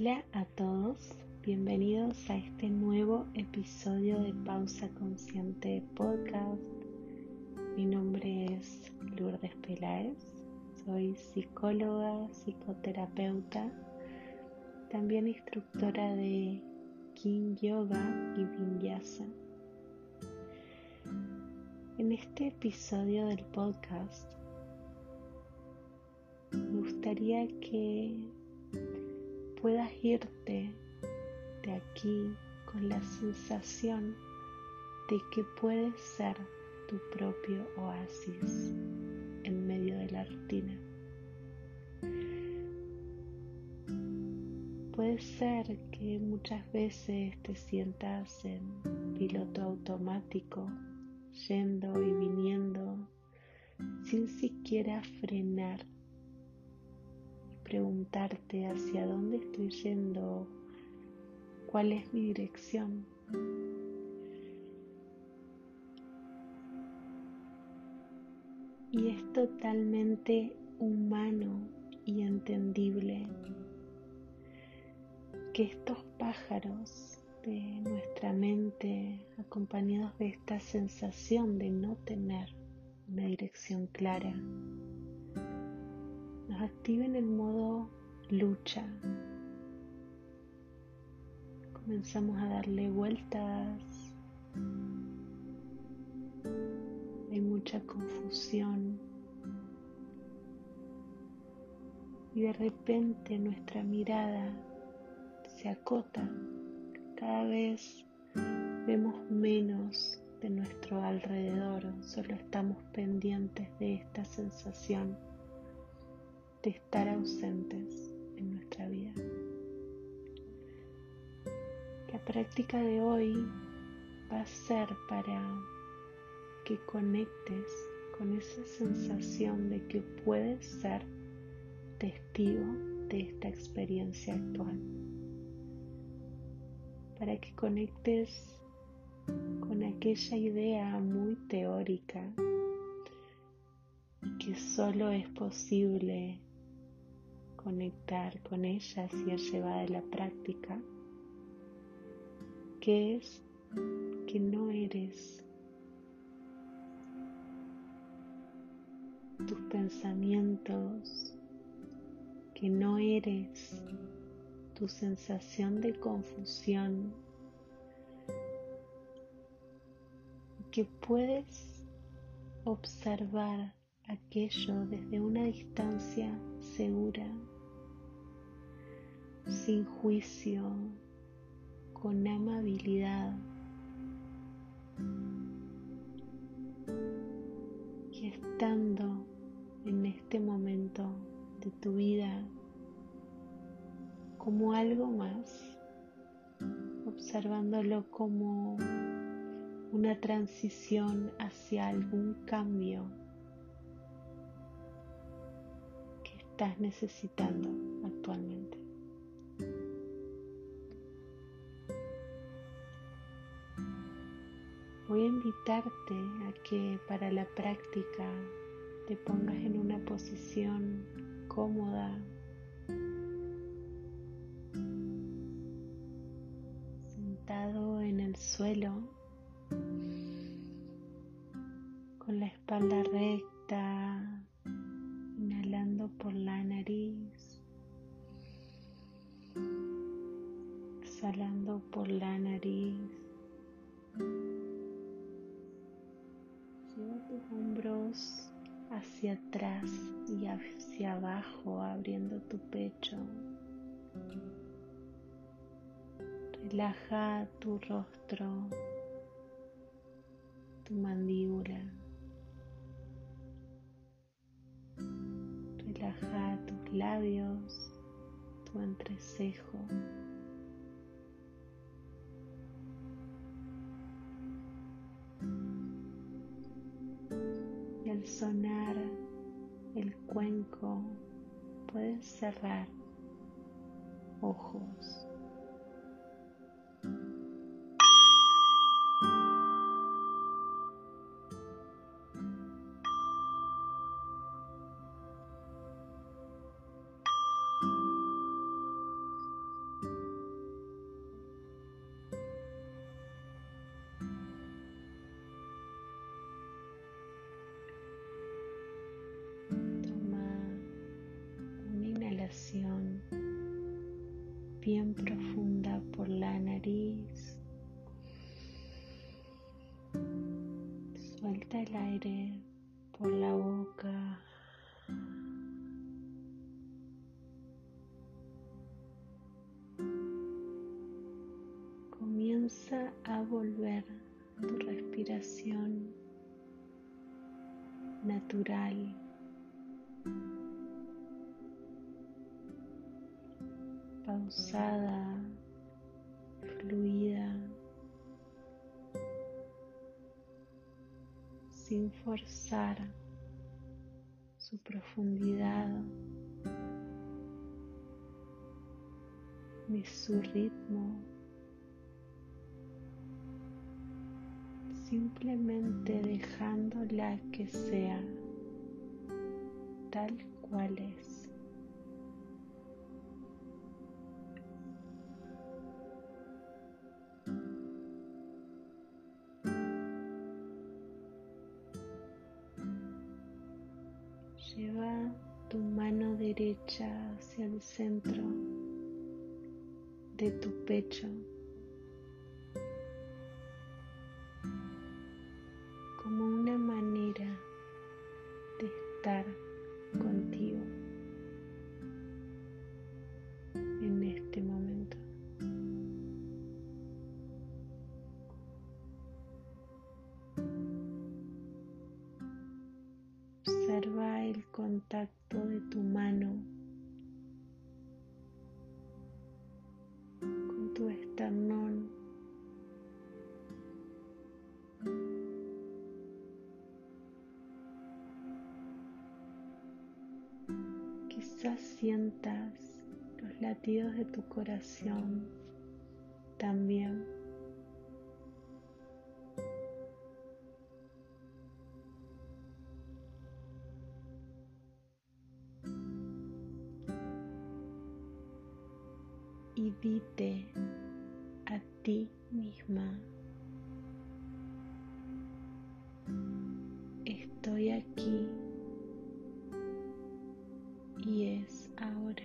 Hola a todos, bienvenidos a este nuevo episodio de Pausa Consciente Podcast. Mi nombre es Lourdes Peláez, soy psicóloga, psicoterapeuta, también instructora de King Yoga y Vinyasa. En este episodio del podcast me gustaría que puedas irte de aquí con la sensación de que puedes ser tu propio oasis en medio de la rutina. Puede ser que muchas veces te sientas en piloto automático, yendo y viniendo, sin siquiera frenar preguntarte hacia dónde estoy yendo, cuál es mi dirección. Y es totalmente humano y entendible que estos pájaros de nuestra mente, acompañados de esta sensación de no tener una dirección clara, nos activen el modo lucha. Comenzamos a darle vueltas. Hay mucha confusión. Y de repente nuestra mirada se acota. Cada vez vemos menos de nuestro alrededor. Solo estamos pendientes de esta sensación de estar ausentes en nuestra vida. La práctica de hoy va a ser para que conectes con esa sensación de que puedes ser testigo de esta experiencia actual. Para que conectes con aquella idea muy teórica que solo es posible conectar con ella si es llevada a la práctica, que es que no eres tus pensamientos, que no eres tu sensación de confusión, que puedes observar aquello desde una distancia segura sin juicio, con amabilidad. Y estando en este momento de tu vida como algo más, observándolo como una transición hacia algún cambio que estás necesitando actualmente. Voy a invitarte a que para la práctica te pongas en una posición cómoda, sentado en el suelo, con la espalda recta, inhalando por la nariz, exhalando por la nariz. Tus hombros hacia atrás y hacia abajo, abriendo tu pecho. Relaja tu rostro, tu mandíbula. Relaja tus labios, tu entrecejo. Sonar el cuenco, puedes cerrar ojos. Bien profunda por la nariz. Suelta el aire por la boca. Comienza a volver tu respiración natural. Pausada, fluida, sin forzar su profundidad ni su ritmo. Simplemente dejándola que sea tal cual es. Lleva tu mano derecha hacia el centro de tu pecho. Contacto de tu mano con tu esternón. Quizás sientas los latidos de tu corazón dite a ti misma, estoy aquí y es ahora.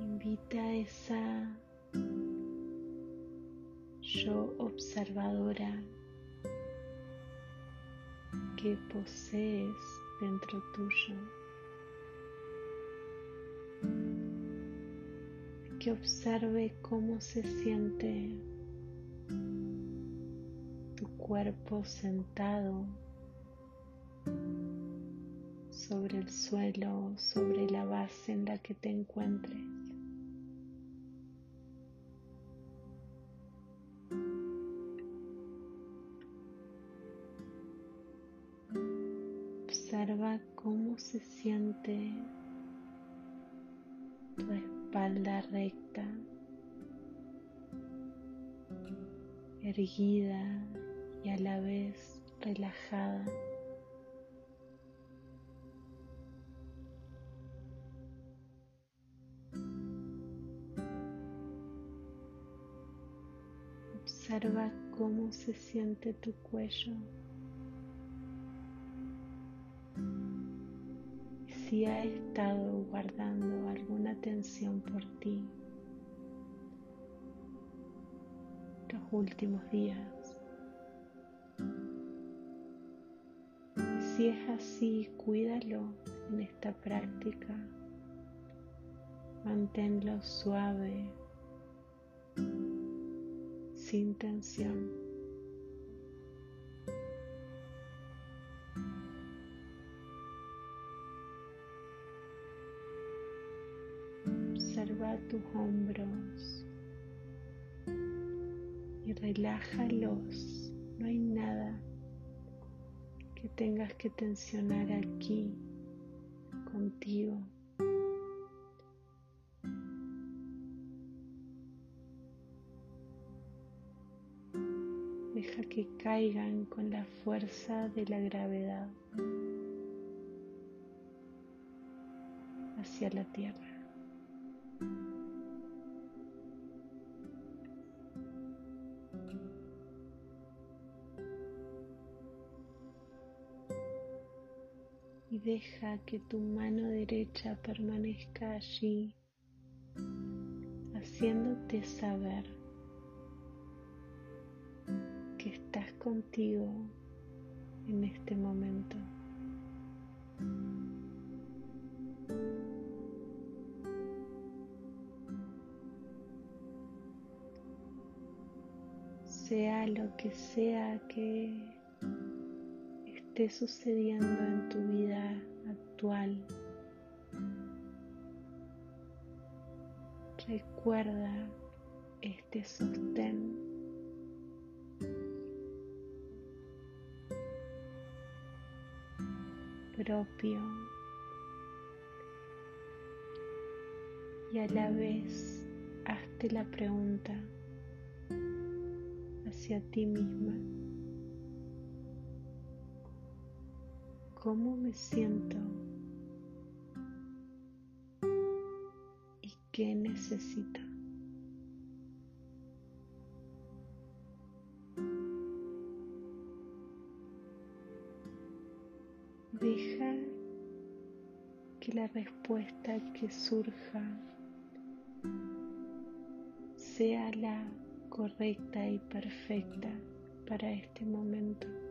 Invita esa yo observadora que posees dentro tuyo. Que observe cómo se siente tu cuerpo sentado sobre el suelo, sobre la base en la que te encuentres. Se siente tu espalda recta, erguida y a la vez relajada. Observa cómo se siente tu cuello. Si ha estado guardando alguna tensión por ti los últimos días. Y si es así, cuídalo en esta práctica. Manténlo suave, sin tensión. Observa tus hombros y relájalos. No hay nada que tengas que tensionar aquí contigo. Deja que caigan con la fuerza de la gravedad hacia la tierra. Deja que tu mano derecha permanezca allí, haciéndote saber que estás contigo en este momento. Sea lo que sea que esté sucediendo en tu vida actual, recuerda este sostén. Propio. Y a la vez hazte la pregunta hacia ti misma. ¿Cómo me siento? ¿Y qué necesito? Deja que la respuesta que surja sea la correcta y perfecta para este momento.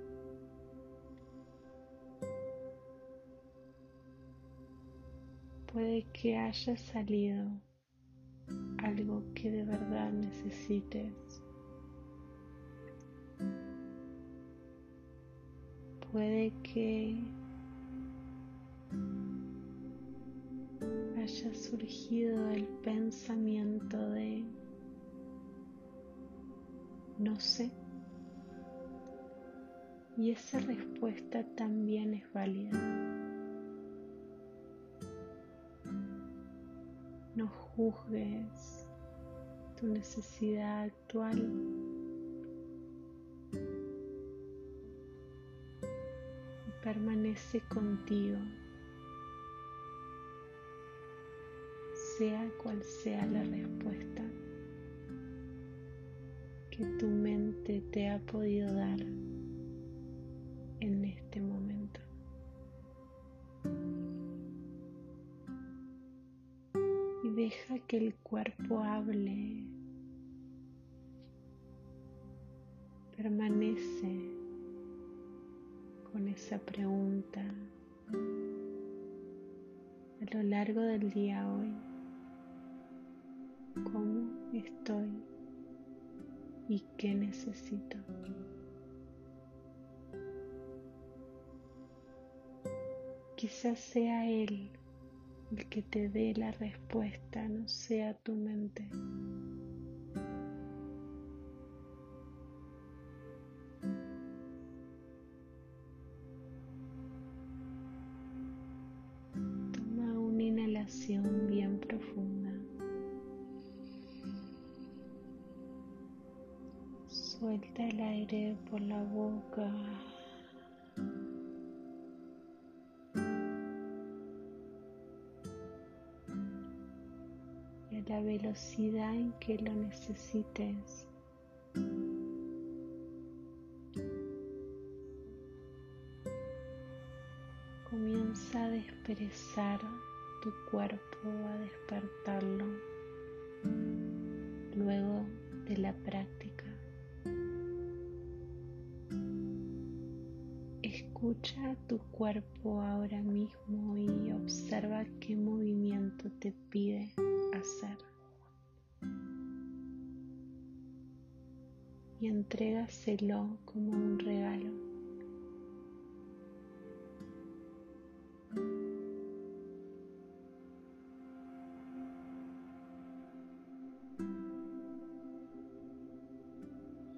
Puede que haya salido algo que de verdad necesites. Puede que haya surgido el pensamiento de no sé. Y esa respuesta también es válida. No juzgues tu necesidad actual. Permanece contigo. sea cual sea la respuesta que tu mente te ha podido dar que el cuerpo hable. Permanece con esa pregunta a lo largo del día hoy cómo estoy y qué necesito. Quizás sea Él el que te dé la respuesta, no sea tu mente. Toma una inhalación bien profunda. Suelta el aire por la boca. Velocidad en que lo necesites. Comienza a desperezar tu cuerpo, a despertarlo luego de la práctica. Escucha tu cuerpo ahora mismo y observa qué movimiento te pide hacer. Y entrégaselo como un regalo.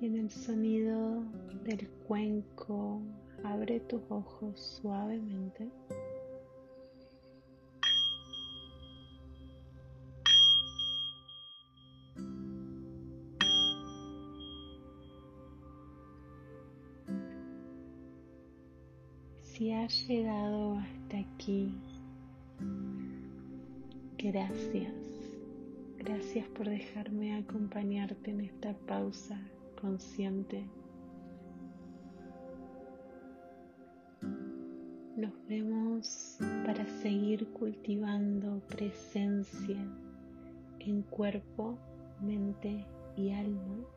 Y en el sonido del cuenco Abre tus ojos suavemente. Has llegado hasta aquí, gracias. Gracias por dejarme acompañarte en esta pausa consciente Nos vemos para seguir cultivando presencia en cuerpo, mente y alma.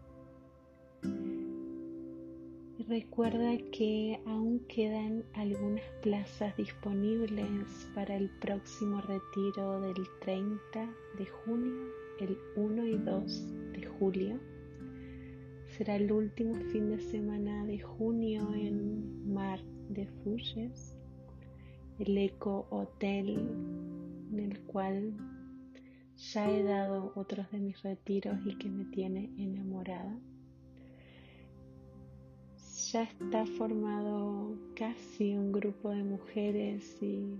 Recuerda que aún quedan algunas plazas disponibles para el próximo retiro del 30 de junio, el 1 y 2 de julio. Será el último fin de semana de junio en Mar de Fuyes el Eco Hotel en el cual ya he dado otros de mis retiros y que me tiene enamorada. Ya está formado casi un grupo de mujeres y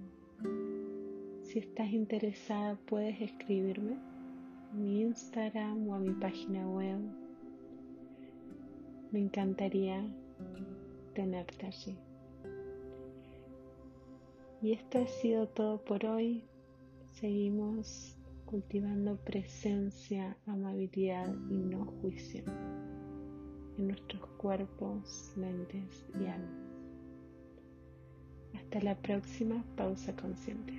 si estás interesada puedes escribirme a mi Instagram o a mi página web. Me encantaría tenerte allí. Y esto ha sido todo por hoy. Seguimos cultivando presencia, amabilidad y no juicio en nuestros cuerpos, mentes y almas. Hasta la próxima pausa consciente.